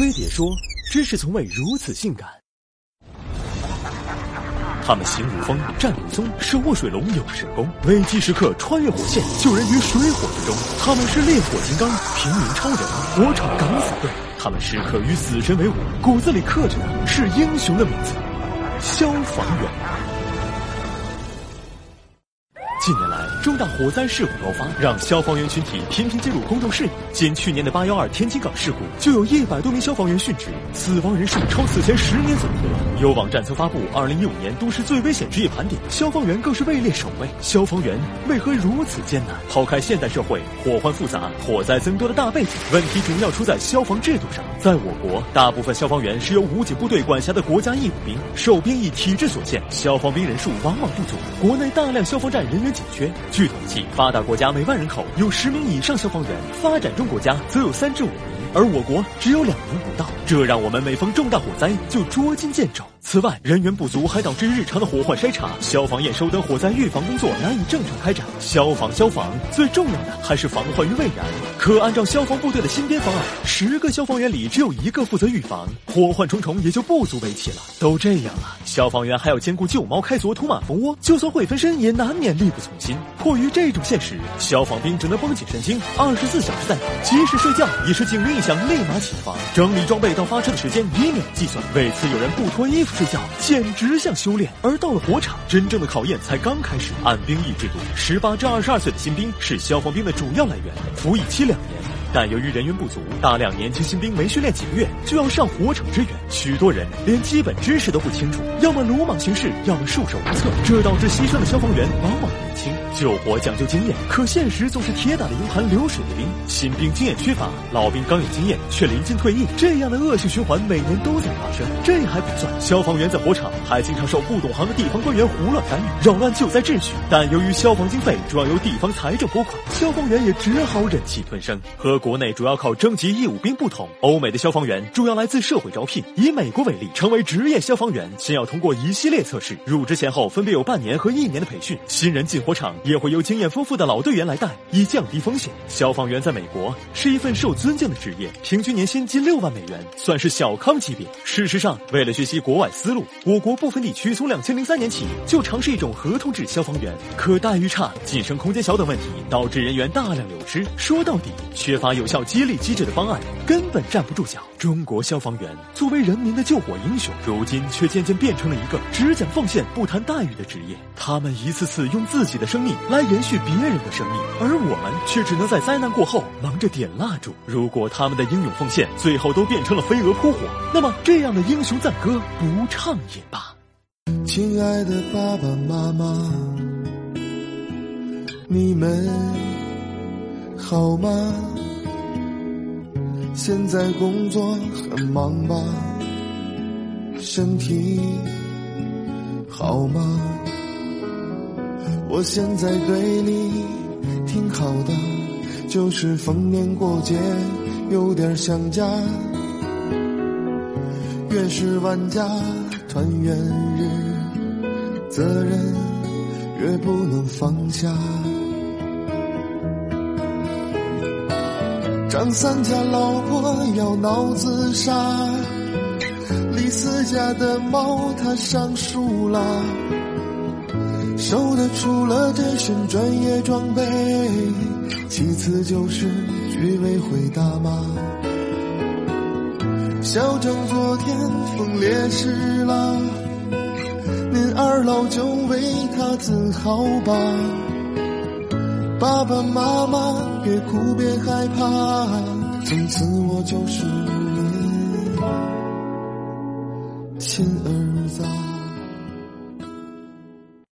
飞碟说：“知识从未如此性感。”他们行如风，战如松，手握水龙有神功，危机时刻穿越火线，救人于水火之中。他们是烈火金刚，平民超人，火场敢死队。他们时刻与死神为伍，骨子里刻着的是英雄的名字——消防员。近年来，重大火灾事故高发，让消防员群体频频进入公众视野。仅去年的八幺二天津港事故，就有一百多名消防员殉职，死亡人数超此前十年总和。有网站曾发布二零一五年都市最危险职业盘点，消防员更是位列首位。消防员为何如此艰难？抛开现代社会火患复杂、火灾增多的大背景，问题主要出在消防制度上。在我国，大部分消防员是由武警部队管辖的国家义务兵，受兵役体制所限，消防兵人数往往不足。国内大量消防站人员。紧缺。据统计，发达国家每万人口有十名以上消防员，发展中国家则有三至五名，而我国只有两名不到。这让我们每逢重大火灾就捉襟见肘。此外，人员不足还导致日常的火患筛查、消防验收等火灾预防工作难以正常开展。消防消防，最重要的还是防患于未然。可按照消防部队的新编方案，十个消防员里只有一个负责预防，火患重重也就不足为奇了。都这样了，消防员还要兼顾救猫开锁、土马蜂窝，就算会分身，也难免力不从心。迫于这种现实，消防兵只能绷紧神经，二十四小时在岗，即使睡觉也是警铃一响立马起床，整理装备到发车的时间以秒计算。为此，有人不脱衣服。睡觉简直像修炼，而到了火场，真正的考验才刚开始。按兵役制度，十八至二十二岁的新兵是消防兵的主要来源，服役期两年。但由于人员不足，大量年轻新兵没训练几个月就要上火场支援，许多人连基本知识都不清楚，要么鲁莽行事，要么束手无策，这导致牺牲的消防员往往年轻。救火讲究经验，可现实总是铁打的营盘流水的兵。新兵经验缺乏，老兵刚有经验却临近退役，这样的恶性循环每年都在发生。这还不算，消防员在火场还经常受不懂行的地方官员胡乱干预，扰乱救灾秩序。但由于消防经费主要由地方财政拨款，消防员也只好忍气吞声。和国内主要靠征集义务兵不同，欧美的消防员主要来自社会招聘。以美国为例，成为职业消防员先要通过一系列测试，入职前后分别有半年和一年的培训。新人进火场。也会由经验丰富的老队员来带，以降低风险。消防员在美国是一份受尊敬的职业，平均年薪近六万美元，算是小康级别。事实上，为了学习国外思路，我国部分地区从两千零三年起就尝试一种合同制消防员，可待遇差、晋升空间小等问题，导致人员大量流失。说到底，缺 乏有效激励机制的方案，根本站不住脚。中国消防员作为人民的救火英雄，如今却渐渐变成了一个只讲奉献不谈待遇的职业。他们一次次用自己的生命来延续别人的生命，而我们却只能在灾难过后忙着点蜡烛。如果他们的英勇奉献最后都变成了飞蛾扑火，那么这样的英雄赞歌不唱也罢。亲爱的爸爸妈妈，你们好吗？现在工作很忙吧？身体好吗？我现在对你挺好的，就是逢年过节有点想家。越是万家团圆日，责任越不能放下。张三家老婆要闹自杀，李四家的猫它上树啦，收的除了这身专业装备，其次就是居委会大妈。小张昨天疯烈士了，您二老就为他自豪吧。爸爸妈妈，别哭别害怕，从此我就是你亲儿子。